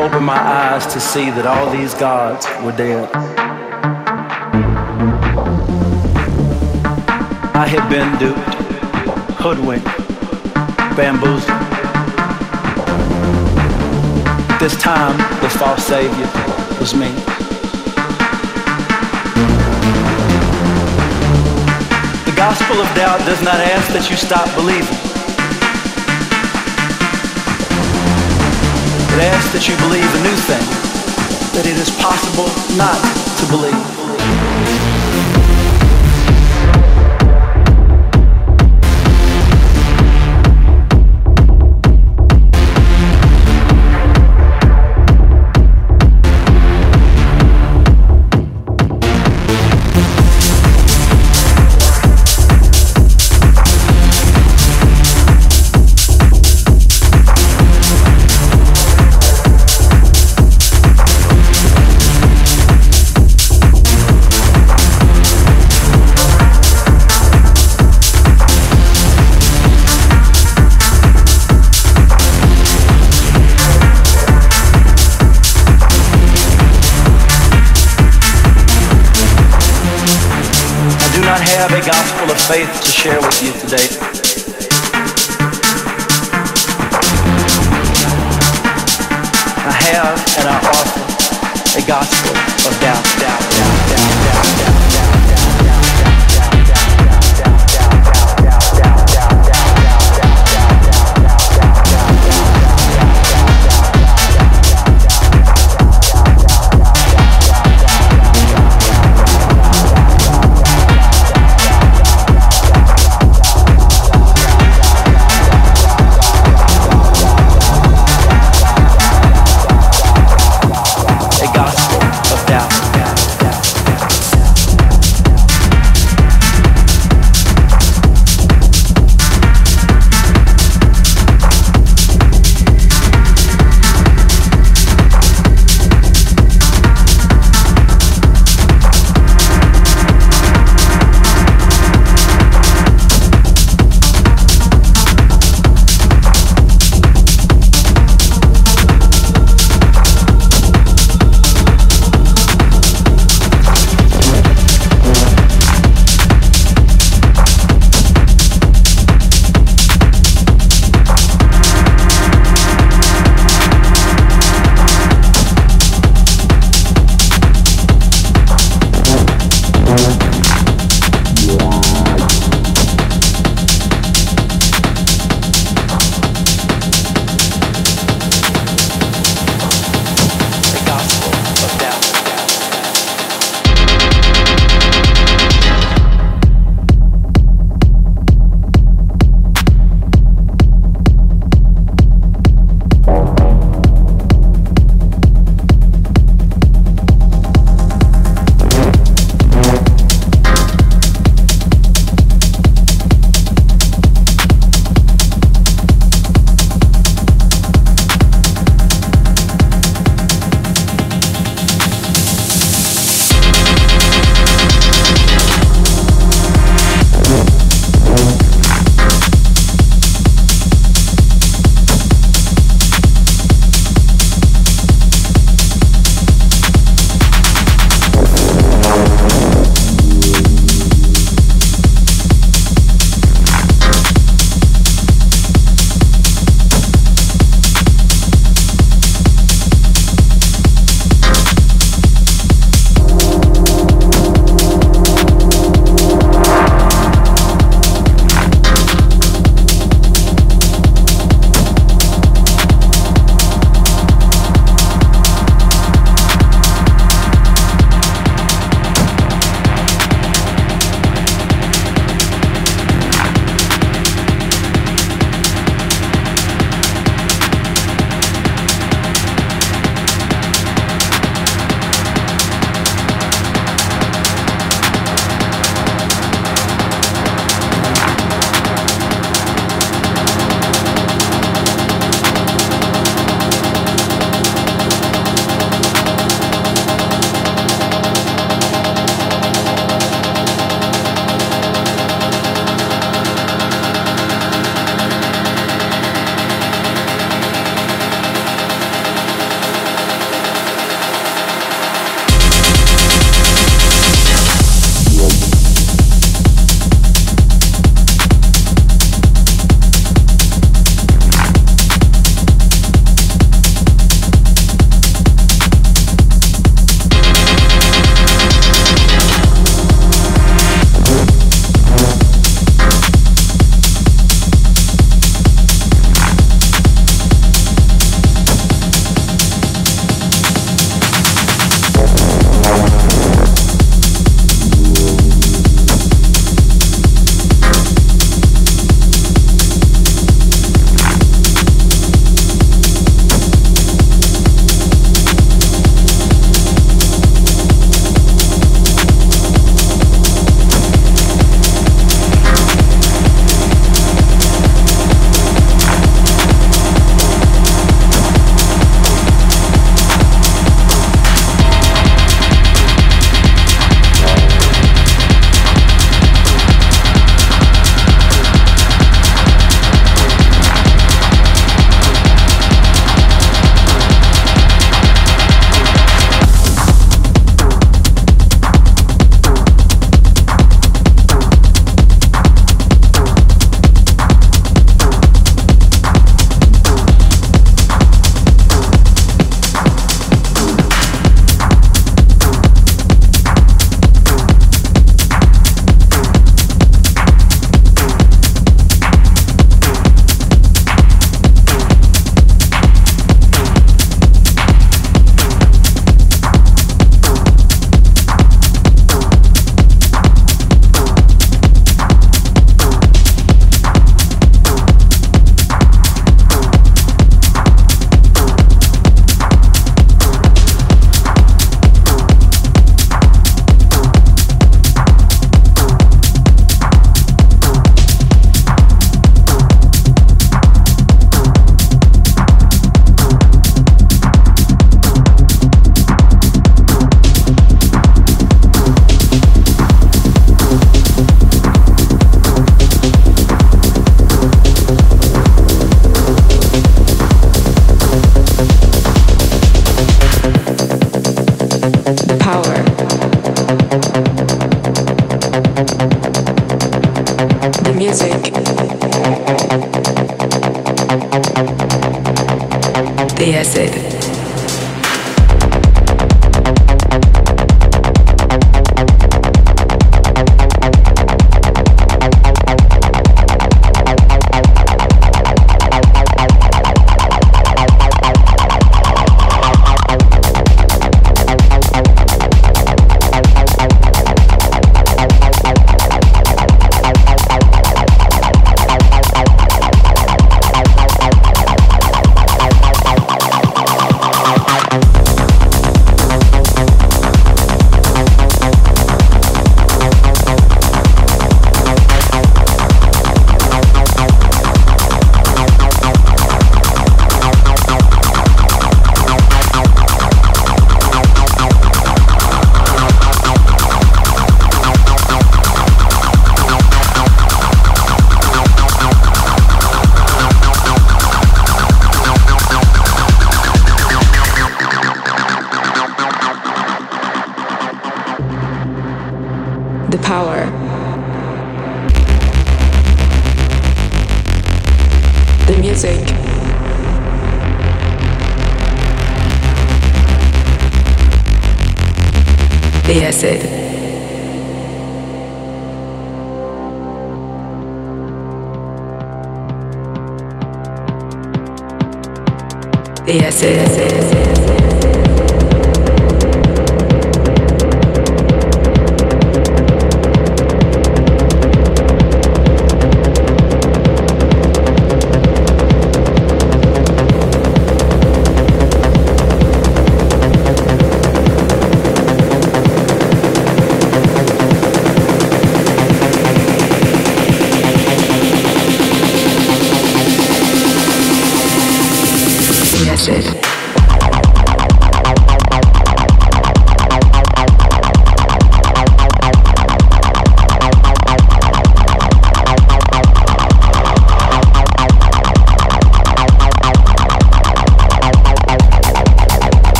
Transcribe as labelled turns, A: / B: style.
A: opened my eyes to see that all these gods were dead. I had been duped, hoodwinked, bamboozled. This time, the false savior was me. The gospel of doubt does not ask that you stop believing. It asks that you believe a new thing, that it is possible not to believe.